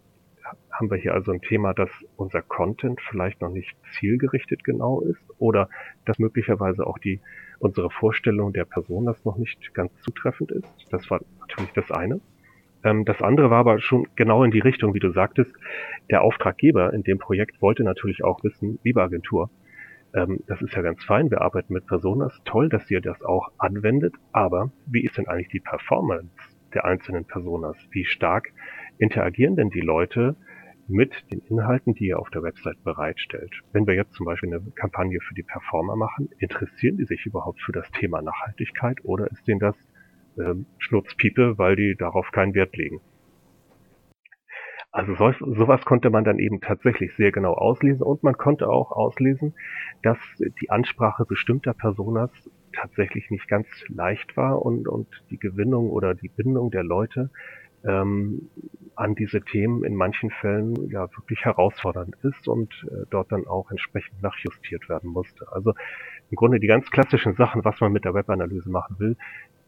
Haben wir hier also ein Thema, dass unser Content vielleicht noch nicht zielgerichtet genau ist oder dass möglicherweise auch die unsere Vorstellung der Person das noch nicht ganz zutreffend ist. Das war natürlich das eine. Ähm, das andere war aber schon genau in die Richtung, wie du sagtest. Der Auftraggeber in dem Projekt wollte natürlich auch wissen, liebe Agentur, ähm, das ist ja ganz fein, wir arbeiten mit Personas, toll, dass ihr das auch anwendet, aber wie ist denn eigentlich die Performance der einzelnen Personas? Wie stark interagieren denn die Leute mit den Inhalten, die ihr auf der Website bereitstellt? Wenn wir jetzt zum Beispiel eine Kampagne für die Performer machen, interessieren die sich überhaupt für das Thema Nachhaltigkeit oder ist denen das ähm, Schnurzpiepe, weil die darauf keinen Wert legen? Also so, sowas konnte man dann eben tatsächlich sehr genau auslesen und man konnte auch auslesen, dass die Ansprache bestimmter Personas tatsächlich nicht ganz leicht war und, und die Gewinnung oder die Bindung der Leute ähm, an diese Themen in manchen Fällen ja wirklich herausfordernd ist und äh, dort dann auch entsprechend nachjustiert werden musste. Also im Grunde die ganz klassischen Sachen, was man mit der Webanalyse machen will,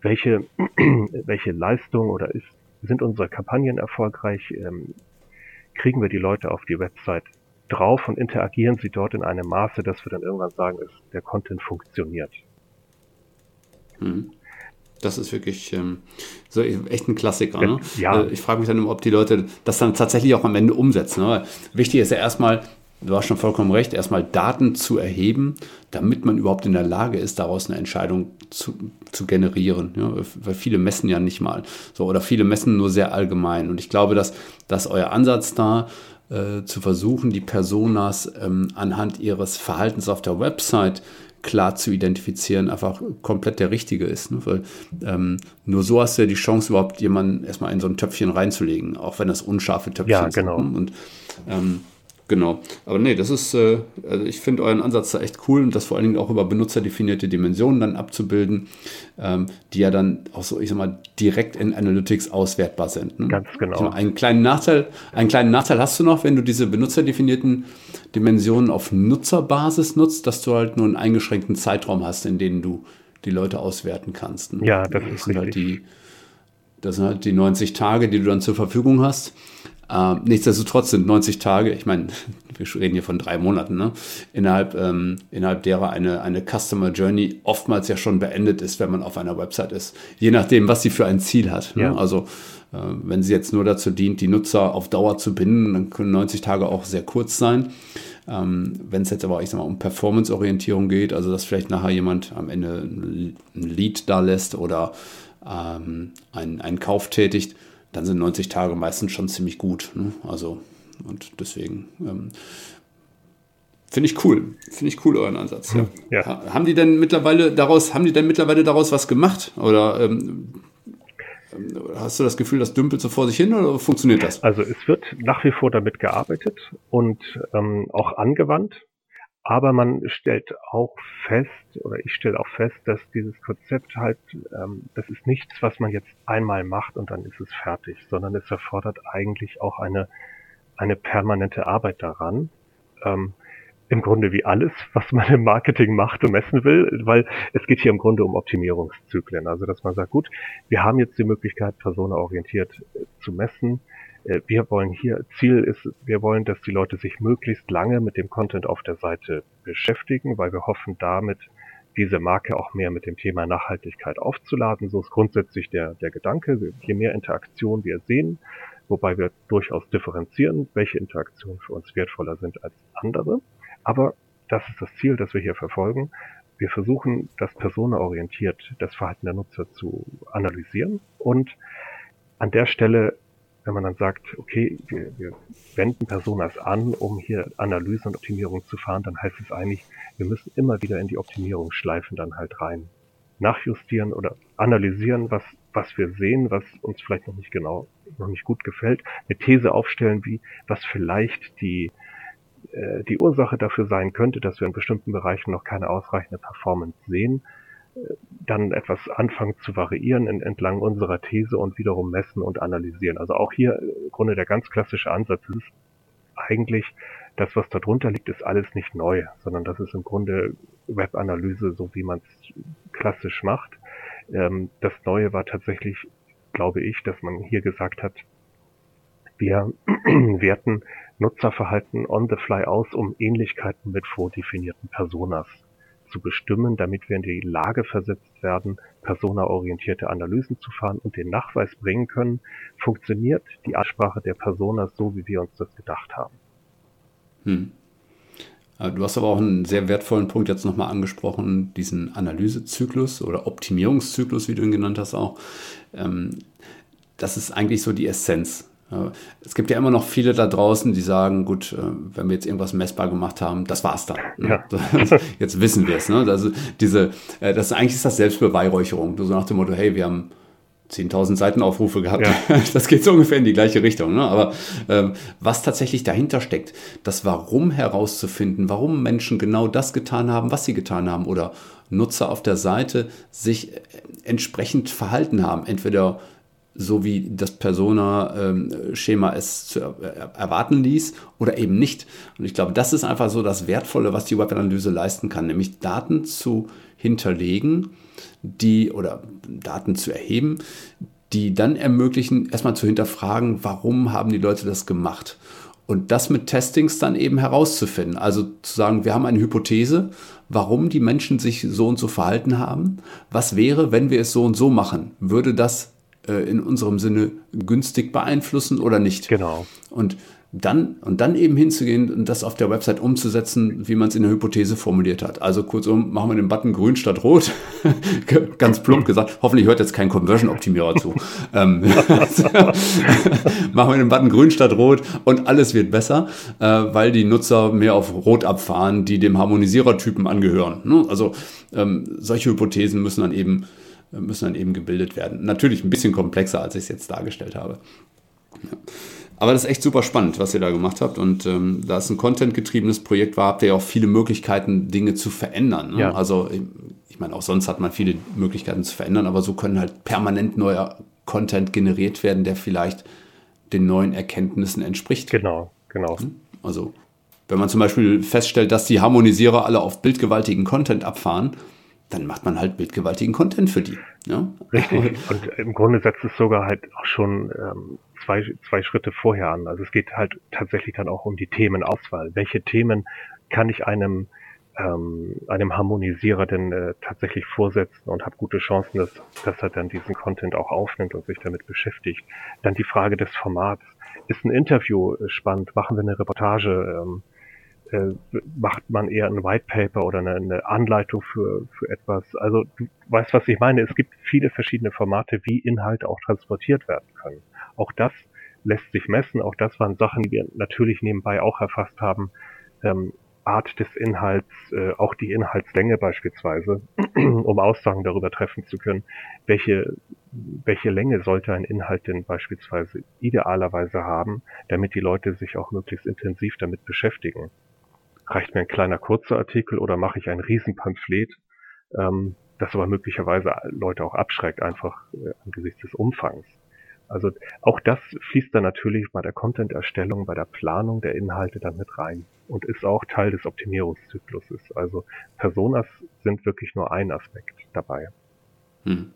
welche, welche Leistung oder ist, sind unsere Kampagnen erfolgreich, ähm, kriegen wir die Leute auf die Website drauf und interagieren sie dort in einem Maße, dass wir dann irgendwann sagen, dass der Content funktioniert. Hm. Das ist wirklich ähm, so echt ein Klassiker. Ne? Ja. Äh, ich frage mich dann immer, ob die Leute das dann tatsächlich auch am Ende umsetzen. Ne? Wichtig ist ja erstmal, du hast schon vollkommen recht, erstmal Daten zu erheben, damit man überhaupt in der Lage ist, daraus eine Entscheidung zu, zu generieren. Ja? Weil viele messen ja nicht mal. So, oder viele messen nur sehr allgemein. Und ich glaube, dass, dass euer Ansatz da äh, zu versuchen, die Personas ähm, anhand ihres Verhaltens auf der Website klar zu identifizieren, einfach komplett der richtige ist. Ne? Weil ähm, nur so hast du ja die Chance, überhaupt jemanden erstmal in so ein Töpfchen reinzulegen, auch wenn das unscharfe Töpfchen ja, genau. sind. Und ähm, Genau. Aber nee, das ist, äh, also ich finde euren Ansatz da echt cool und das vor allen Dingen auch über benutzerdefinierte Dimensionen dann abzubilden, ähm, die ja dann auch so, ich sag mal, direkt in Analytics auswertbar sind. Ne? Ganz genau. Mal, einen kleinen Nachteil, einen kleinen Nachteil hast du noch, wenn du diese benutzerdefinierten Dimensionen auf Nutzerbasis nutzt, dass du halt nur einen eingeschränkten Zeitraum hast, in dem du die Leute auswerten kannst. Ne? Ja, das, das ist sind halt die, das sind halt die 90 Tage, die du dann zur Verfügung hast. Äh, nichtsdestotrotz sind 90 Tage, ich meine, wir reden hier von drei Monaten, ne? innerhalb, ähm, innerhalb derer eine, eine Customer Journey oftmals ja schon beendet ist, wenn man auf einer Website ist. Je nachdem, was sie für ein Ziel hat. Ne? Also äh, wenn sie jetzt nur dazu dient, die Nutzer auf Dauer zu binden, dann können 90 Tage auch sehr kurz sein. Ähm, wenn es jetzt aber, ich sag mal, um Performance-Orientierung geht, also dass vielleicht nachher jemand am Ende ein Lead da lässt oder ähm, einen, einen Kauf tätigt, dann sind 90 Tage meistens schon ziemlich gut. Ne? Also, und deswegen ähm, finde ich cool. Finde ich cool, euren Ansatz. Ja. ja. Haben die denn mittlerweile daraus, haben die denn mittlerweile daraus was gemacht? Oder ähm, Hast du das Gefühl, das dümpelt so vor sich hin oder funktioniert das? Also es wird nach wie vor damit gearbeitet und ähm, auch angewandt. Aber man stellt auch fest, oder ich stelle auch fest, dass dieses Konzept halt, ähm, das ist nichts, was man jetzt einmal macht und dann ist es fertig, sondern es erfordert eigentlich auch eine, eine permanente Arbeit daran. Ähm, Im Grunde wie alles, was man im Marketing macht und messen will, weil es geht hier im Grunde um Optimierungszyklen. Also dass man sagt, gut, wir haben jetzt die Möglichkeit, personenorientiert äh, zu messen wir wollen hier, Ziel ist, wir wollen, dass die Leute sich möglichst lange mit dem Content auf der Seite beschäftigen, weil wir hoffen damit, diese Marke auch mehr mit dem Thema Nachhaltigkeit aufzuladen. So ist grundsätzlich der, der Gedanke, je mehr Interaktion wir sehen, wobei wir durchaus differenzieren, welche Interaktionen für uns wertvoller sind als andere. Aber das ist das Ziel, das wir hier verfolgen. Wir versuchen, das personenorientiert das Verhalten der Nutzer zu analysieren und an der Stelle wenn man dann sagt, okay, wir, wir wenden Personas an, um hier Analyse und Optimierung zu fahren, dann heißt es eigentlich, wir müssen immer wieder in die Optimierungsschleifen dann halt rein. Nachjustieren oder analysieren, was, was wir sehen, was uns vielleicht noch nicht genau, noch nicht gut gefällt, eine These aufstellen, wie, was vielleicht die, äh, die Ursache dafür sein könnte, dass wir in bestimmten Bereichen noch keine ausreichende Performance sehen dann etwas anfangen zu variieren entlang unserer These und wiederum messen und analysieren. Also auch hier im Grunde der ganz klassische Ansatz ist eigentlich, das, was darunter liegt, ist alles nicht neu, sondern das ist im Grunde Webanalyse, so wie man es klassisch macht. Ähm, das Neue war tatsächlich, glaube ich, dass man hier gesagt hat, wir werten Nutzerverhalten on the fly aus, um Ähnlichkeiten mit vordefinierten Personas zu bestimmen, damit wir in die Lage versetzt werden, personaorientierte Analysen zu fahren und den Nachweis bringen können, funktioniert die Ansprache der Personas so, wie wir uns das gedacht haben. Hm. Du hast aber auch einen sehr wertvollen Punkt jetzt nochmal angesprochen, diesen Analysezyklus oder Optimierungszyklus, wie du ihn genannt hast auch. Ähm, das ist eigentlich so die Essenz. Es gibt ja immer noch viele da draußen, die sagen, gut, äh, wenn wir jetzt irgendwas messbar gemacht haben, das war's dann. Ne? Ja. Jetzt wissen wir es. Ne? Also diese, äh, das eigentlich ist das Selbstbeweihräucherung. Du so nach dem Motto, hey, wir haben 10.000 Seitenaufrufe gehabt. Ja. Das geht so ungefähr in die gleiche Richtung. Ne? Aber ähm, was tatsächlich dahinter steckt, das Warum herauszufinden, warum Menschen genau das getan haben, was sie getan haben oder Nutzer auf der Seite sich äh, entsprechend verhalten haben. Entweder so wie das Persona-Schema ähm, es zu erwarten ließ oder eben nicht. Und ich glaube, das ist einfach so das Wertvolle, was die Webanalyse leisten kann, nämlich Daten zu hinterlegen, die oder Daten zu erheben, die dann ermöglichen, erstmal zu hinterfragen, warum haben die Leute das gemacht? Und das mit Testings dann eben herauszufinden. Also zu sagen, wir haben eine Hypothese, warum die Menschen sich so und so verhalten haben. Was wäre, wenn wir es so und so machen? Würde das äh, in unserem Sinne günstig beeinflussen oder nicht? Genau. Und dann, und dann eben hinzugehen und das auf der Website umzusetzen, wie man es in der Hypothese formuliert hat. Also kurzum, machen wir den Button grün statt rot. Ganz plump gesagt. Hoffentlich hört jetzt kein Conversion-Optimierer zu. ähm, machen wir den Button grün statt rot und alles wird besser, äh, weil die Nutzer mehr auf rot abfahren, die dem Harmonisierertypen angehören. Ne? Also ähm, solche Hypothesen müssen dann eben müssen dann eben gebildet werden. Natürlich ein bisschen komplexer, als ich es jetzt dargestellt habe. Ja. Aber das ist echt super spannend, was ihr da gemacht habt. Und ähm, da es ein contentgetriebenes Projekt war, habt ihr ja auch viele Möglichkeiten, Dinge zu verändern. Ne? Ja. Also ich meine, auch sonst hat man viele Möglichkeiten zu verändern, aber so können halt permanent neuer Content generiert werden, der vielleicht den neuen Erkenntnissen entspricht. Genau, genau. Hm? Also wenn man zum Beispiel feststellt, dass die Harmonisierer alle auf bildgewaltigen Content abfahren, dann macht man halt bildgewaltigen Content für die. Ja? Richtig. Und im Grunde setzt es sogar halt auch schon ähm, zwei, zwei Schritte vorher an. Also es geht halt tatsächlich dann auch um die Themenauswahl. Welche Themen kann ich einem ähm, einem Harmonisierer denn äh, tatsächlich vorsetzen und habe gute Chancen, dass, dass er dann diesen Content auch aufnimmt und sich damit beschäftigt. Dann die Frage des Formats. Ist ein Interview äh, spannend? Machen wir eine Reportage? Ähm, äh, macht man eher ein White Paper oder eine, eine Anleitung für, für etwas? Also du weißt, was ich meine. Es gibt viele verschiedene Formate, wie Inhalte auch transportiert werden können. Auch das lässt sich messen. Auch das waren Sachen, die wir natürlich nebenbei auch erfasst haben. Ähm, Art des Inhalts, äh, auch die Inhaltslänge beispielsweise, um Aussagen darüber treffen zu können, welche, welche Länge sollte ein Inhalt denn beispielsweise idealerweise haben, damit die Leute sich auch möglichst intensiv damit beschäftigen. Reicht mir ein kleiner kurzer Artikel oder mache ich ein Riesenpamphlet, ähm, das aber möglicherweise Leute auch abschreckt, einfach äh, angesichts des Umfangs. Also auch das fließt dann natürlich bei der Content-Erstellung, bei der Planung der Inhalte dann mit rein und ist auch Teil des Optimierungszykluses. Also Personas sind wirklich nur ein Aspekt dabei. Hm.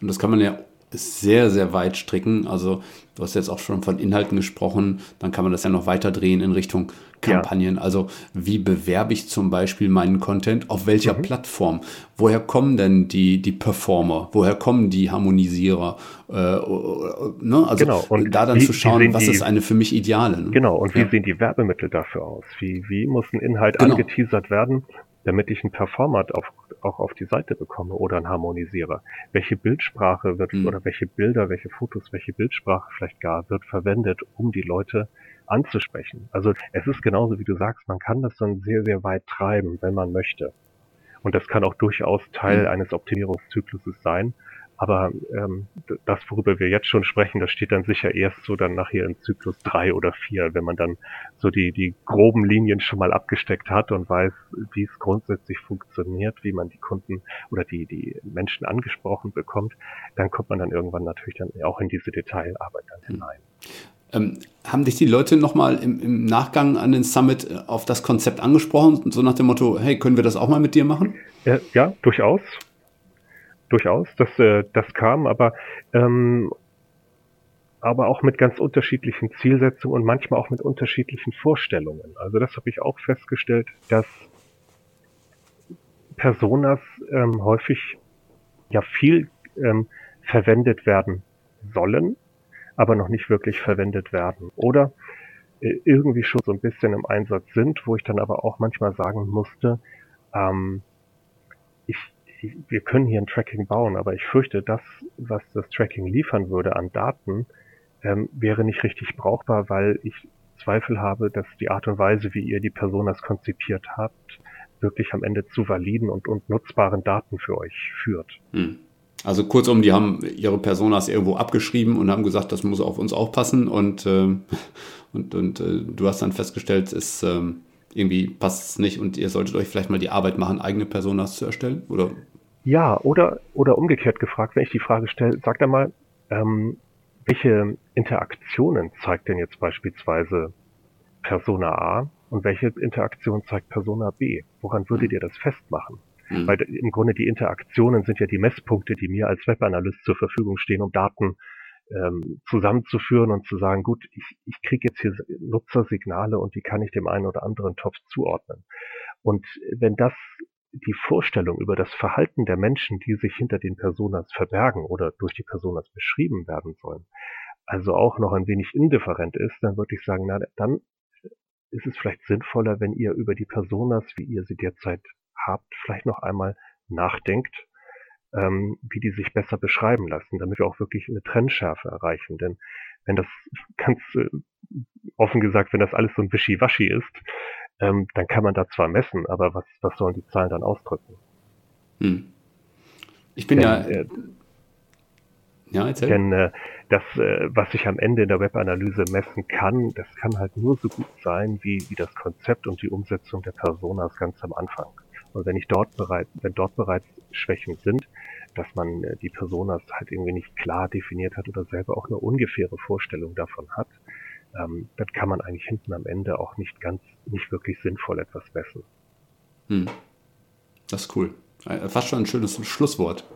Und das kann man ja sehr, sehr weit stricken. Also du hast jetzt auch schon von Inhalten gesprochen, dann kann man das ja noch weiter drehen in Richtung Kampagnen. Ja. Also wie bewerbe ich zum Beispiel meinen Content? Auf welcher mhm. Plattform? Woher kommen denn die, die Performer? Woher kommen die Harmonisierer? Äh, ne? Also genau. und da dann wie, zu schauen, was die, ist eine für mich ideale. Ne? Genau, und wie ja. sehen die Werbemittel dafür aus? Wie, wie muss ein Inhalt genau. angeteasert werden, damit ich einen Performer auf, auch auf die Seite bekomme oder einen Harmonisierer. Welche Bildsprache wird mhm. oder welche Bilder, welche Fotos, welche Bildsprache vielleicht gar wird verwendet, um die Leute anzusprechen. Also es ist genauso wie du sagst, man kann das dann sehr, sehr weit treiben, wenn man möchte. Und das kann auch durchaus Teil mhm. eines Optimierungszykluses sein. Aber ähm, das, worüber wir jetzt schon sprechen, das steht dann sicher erst so dann nachher in Zyklus drei oder vier, wenn man dann so die, die groben Linien schon mal abgesteckt hat und weiß, wie es grundsätzlich funktioniert, wie man die Kunden oder die, die Menschen angesprochen bekommt, dann kommt man dann irgendwann natürlich dann auch in diese Detailarbeit dann hm. hinein. Ähm, haben dich die Leute nochmal im, im Nachgang an den Summit äh, auf das Konzept angesprochen, so nach dem Motto, hey, können wir das auch mal mit dir machen? Ja, ja durchaus durchaus, dass äh, das kam, aber ähm, aber auch mit ganz unterschiedlichen Zielsetzungen und manchmal auch mit unterschiedlichen Vorstellungen. Also das habe ich auch festgestellt, dass Personas ähm, häufig ja viel ähm, verwendet werden sollen, aber noch nicht wirklich verwendet werden. Oder äh, irgendwie schon so ein bisschen im Einsatz sind, wo ich dann aber auch manchmal sagen musste, ähm, ich, ich, wir können hier ein Tracking bauen, aber ich fürchte, das, was das Tracking liefern würde an Daten, ähm, wäre nicht richtig brauchbar, weil ich Zweifel habe, dass die Art und Weise, wie ihr die Personas konzipiert habt, wirklich am Ende zu validen und, und nutzbaren Daten für euch führt. Hm. Also kurzum, die haben ihre Personas irgendwo abgeschrieben und haben gesagt, das muss auf uns auch passen und, äh, und, und äh, du hast dann festgestellt, es äh, irgendwie passt es nicht und ihr solltet euch vielleicht mal die Arbeit machen, eigene Personas zu erstellen, oder? Ja, oder, oder umgekehrt gefragt, wenn ich die Frage stelle, sag da mal, ähm, welche Interaktionen zeigt denn jetzt beispielsweise Persona A und welche Interaktion zeigt Persona B? Woran würdet ihr das festmachen? Mhm. Weil im Grunde die Interaktionen sind ja die Messpunkte, die mir als Webanalyst zur Verfügung stehen, um Daten ähm, zusammenzuführen und zu sagen, gut, ich, ich kriege jetzt hier Nutzersignale und die kann ich dem einen oder anderen Topf zuordnen. Und wenn das die Vorstellung über das Verhalten der Menschen, die sich hinter den Personas verbergen oder durch die Personas beschrieben werden sollen, also auch noch ein wenig indifferent ist, dann würde ich sagen, na, dann ist es vielleicht sinnvoller, wenn ihr über die Personas, wie ihr sie derzeit habt, vielleicht noch einmal nachdenkt, ähm, wie die sich besser beschreiben lassen, damit wir auch wirklich eine Trennschärfe erreichen. Denn wenn das ganz äh, offen gesagt, wenn das alles so ein Wischiwaschi ist, ähm, dann kann man da zwar messen, aber was, was sollen die Zahlen dann ausdrücken? Hm. Ich bin Denn, ja. Äh, ja, erzähl. Denn äh, das, äh, was ich am Ende in der Webanalyse messen kann, das kann halt nur so gut sein, wie, wie das Konzept und die Umsetzung der Personas ganz am Anfang. Und wenn ich dort bereits, wenn dort bereits Schwächen sind, dass man äh, die Personas halt irgendwie nicht klar definiert hat oder selber auch eine ungefähre Vorstellung davon hat, ähm, dann kann man eigentlich hinten am Ende auch nicht ganz, nicht wirklich sinnvoll etwas messen. Hm. Das ist cool. Äh, fast schon ein schönes Schlusswort.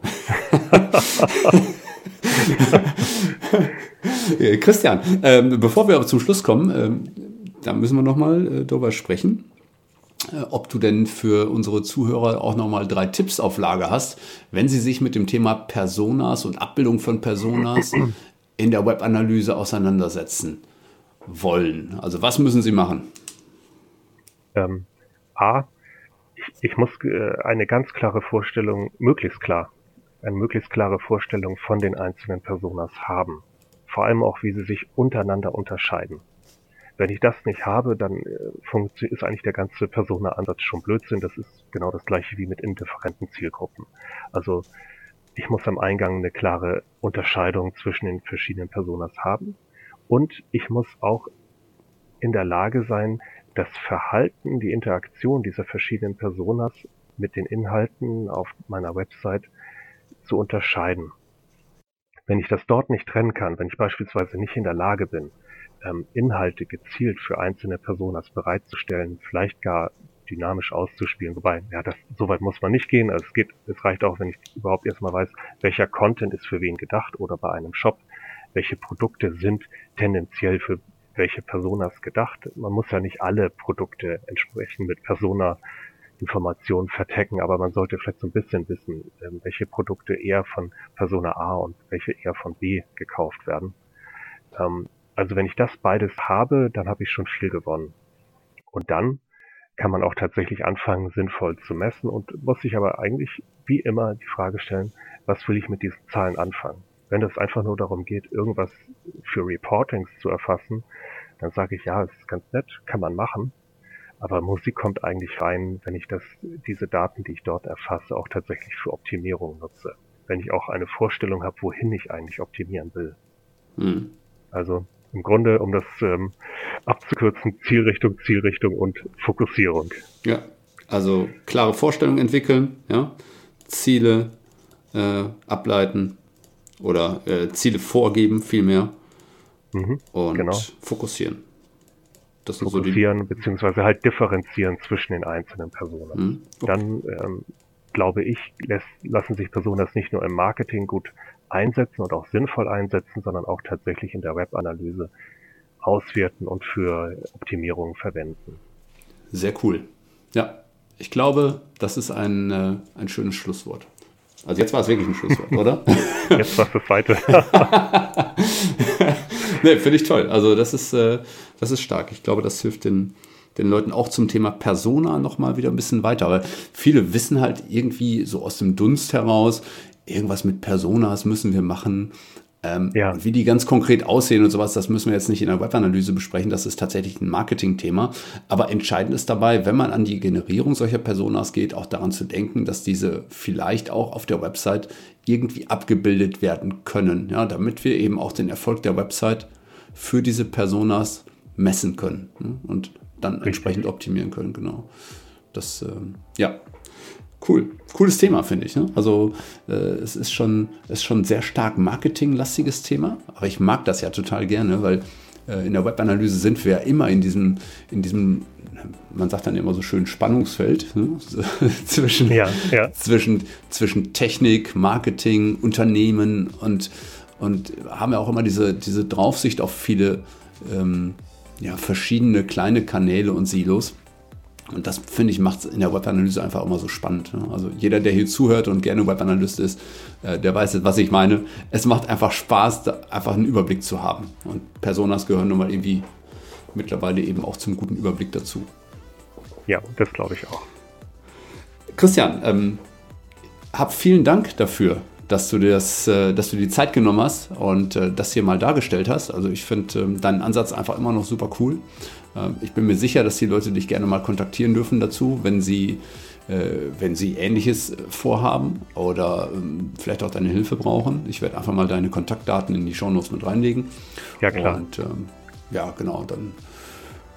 Christian, ähm, bevor wir aber zum Schluss kommen, ähm, da müssen wir nochmal äh, darüber sprechen, äh, ob du denn für unsere Zuhörer auch nochmal drei Tipps auf Lage hast, wenn sie sich mit dem Thema Personas und Abbildung von Personas in der Webanalyse auseinandersetzen wollen. Also was müssen sie machen? Ähm, A, ich, ich muss äh, eine ganz klare Vorstellung, möglichst klar, eine möglichst klare Vorstellung von den einzelnen Personas haben. Vor allem auch, wie sie sich untereinander unterscheiden. Wenn ich das nicht habe, dann äh, ist eigentlich der ganze Persona-Ansatz schon Blödsinn. Das ist genau das gleiche wie mit indifferenten Zielgruppen. Also ich muss am Eingang eine klare Unterscheidung zwischen den verschiedenen Personas haben. Und ich muss auch in der Lage sein, das Verhalten, die Interaktion dieser verschiedenen Personas mit den Inhalten auf meiner Website zu unterscheiden. Wenn ich das dort nicht trennen kann, wenn ich beispielsweise nicht in der Lage bin, ähm, Inhalte gezielt für einzelne Personas bereitzustellen, vielleicht gar dynamisch auszuspielen. Wobei, ja, das, so weit muss man nicht gehen. Also es geht, es reicht auch, wenn ich überhaupt erstmal weiß, welcher Content ist für wen gedacht oder bei einem Shop, welche Produkte sind tendenziell für welche Personas gedacht. Man muss ja nicht alle Produkte entsprechend mit Persona Informationen vertecken, aber man sollte vielleicht so ein bisschen wissen, ähm, welche Produkte eher von Persona A und welche eher von B gekauft werden. Ähm, also wenn ich das beides habe, dann habe ich schon viel gewonnen. Und dann kann man auch tatsächlich anfangen, sinnvoll zu messen und muss sich aber eigentlich wie immer die Frage stellen, was will ich mit diesen Zahlen anfangen? Wenn es einfach nur darum geht, irgendwas für Reportings zu erfassen, dann sage ich, ja, es ist ganz nett, kann man machen. Aber Musik kommt eigentlich rein, wenn ich das, diese Daten, die ich dort erfasse, auch tatsächlich für Optimierung nutze. Wenn ich auch eine Vorstellung habe, wohin ich eigentlich optimieren will. Hm. Also im Grunde, um das ähm, abzukürzen, Zielrichtung, Zielrichtung und Fokussierung. Ja, also klare Vorstellungen entwickeln, ja, Ziele äh, ableiten oder äh, Ziele vorgeben vielmehr mhm, und genau. fokussieren. Das fokussieren so beziehungsweise halt differenzieren zwischen den einzelnen Personen. Mhm, okay. Dann ähm, glaube ich, lässt, lassen sich Personen das nicht nur im Marketing gut einsetzen und auch sinnvoll einsetzen, sondern auch tatsächlich in der Webanalyse auswerten und für Optimierung verwenden. Sehr cool. Ja, ich glaube, das ist ein, äh, ein schönes Schlusswort. Also jetzt war es wirklich ein Schlusswort, oder? Jetzt war es das zweite. nee, finde ich toll. Also das ist, äh, das ist stark. Ich glaube, das hilft den, den Leuten auch zum Thema Persona nochmal wieder ein bisschen weiter. Weil viele wissen halt irgendwie so aus dem Dunst heraus, irgendwas mit Personas müssen wir machen. Ähm, ja. Wie die ganz konkret aussehen und sowas, das müssen wir jetzt nicht in der Webanalyse besprechen. Das ist tatsächlich ein Marketing-Thema. Aber entscheidend ist dabei, wenn man an die Generierung solcher Personas geht, auch daran zu denken, dass diese vielleicht auch auf der Website irgendwie abgebildet werden können. Ja, damit wir eben auch den Erfolg der Website für diese Personas messen können ne? und dann Richtig. entsprechend optimieren können. Genau. Das, ähm, ja, Cool. Cooles Thema, finde ich. Ne? Also äh, es ist schon, ist schon ein sehr stark marketinglastiges Thema, aber ich mag das ja total gerne, weil äh, in der Webanalyse sind wir ja immer in diesem, in diesem, man sagt dann immer so schön Spannungsfeld ne? zwischen, ja, ja. Zwischen, zwischen Technik, Marketing, Unternehmen und, und haben ja auch immer diese, diese Draufsicht auf viele ähm, ja, verschiedene kleine Kanäle und Silos. Und das, finde ich, macht es in der Webanalyse einfach immer so spannend. Ne? Also jeder, der hier zuhört und gerne Webanalyst ist, äh, der weiß jetzt, was ich meine. Es macht einfach Spaß, da einfach einen Überblick zu haben. Und Personas gehören nun mal irgendwie mittlerweile eben auch zum guten Überblick dazu. Ja, das glaube ich auch. Christian, ähm, hab vielen Dank dafür, dass du, das, äh, dass du die Zeit genommen hast und äh, das hier mal dargestellt hast. Also ich finde ähm, deinen Ansatz einfach immer noch super cool. Ähm, ich bin mir sicher, dass die Leute dich gerne mal kontaktieren dürfen dazu, wenn sie, äh, wenn sie Ähnliches vorhaben oder ähm, vielleicht auch deine Hilfe brauchen. Ich werde einfach mal deine Kontaktdaten in die Shownotes mit reinlegen. Ja, klar. Und ähm, ja, genau, dann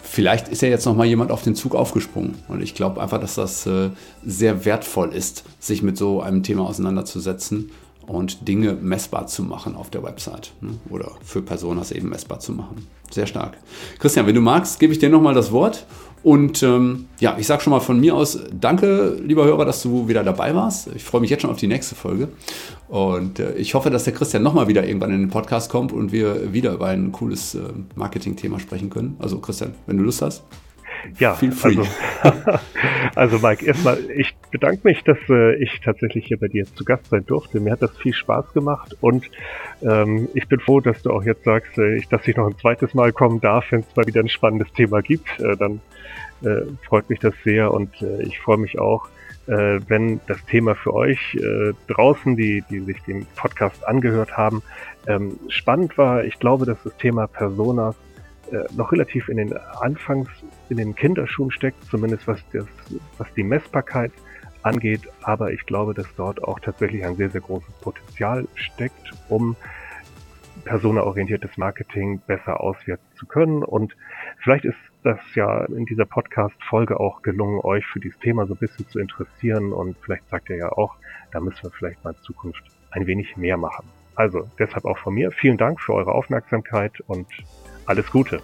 vielleicht ist ja jetzt noch mal jemand auf den Zug aufgesprungen. Und ich glaube einfach, dass das äh, sehr wertvoll ist, sich mit so einem Thema auseinanderzusetzen und Dinge messbar zu machen auf der Website ne? oder für Personas eben messbar zu machen. Sehr stark. Christian, wenn du magst, gebe ich dir nochmal das Wort. Und ähm, ja, ich sage schon mal von mir aus, danke, lieber Hörer, dass du wieder dabei warst. Ich freue mich jetzt schon auf die nächste Folge. Und äh, ich hoffe, dass der Christian nochmal wieder irgendwann in den Podcast kommt und wir wieder über ein cooles äh, Marketing-Thema sprechen können. Also Christian, wenn du Lust hast. Ja, also, also Mike, erstmal, ich bedanke mich, dass äh, ich tatsächlich hier bei dir zu Gast sein durfte. Mir hat das viel Spaß gemacht und ähm, ich bin froh, dass du auch jetzt sagst, äh, ich, dass ich noch ein zweites Mal kommen darf, wenn es mal wieder ein spannendes Thema gibt. Äh, dann äh, freut mich das sehr und äh, ich freue mich auch, äh, wenn das Thema für euch draußen, die, die sich den Podcast angehört haben, ähm, spannend war. Ich glaube, dass das Thema Personas äh, noch relativ in den Anfangs, in den Kinderschuhen steckt, zumindest was, das, was die Messbarkeit angeht. Aber ich glaube, dass dort auch tatsächlich ein sehr, sehr großes Potenzial steckt, um personaorientiertes Marketing besser auswerten zu können. Und vielleicht ist das ja in dieser Podcast-Folge auch gelungen, euch für dieses Thema so ein bisschen zu interessieren. Und vielleicht sagt ihr ja auch, da müssen wir vielleicht mal in Zukunft ein wenig mehr machen. Also deshalb auch von mir vielen Dank für eure Aufmerksamkeit und alles Gute.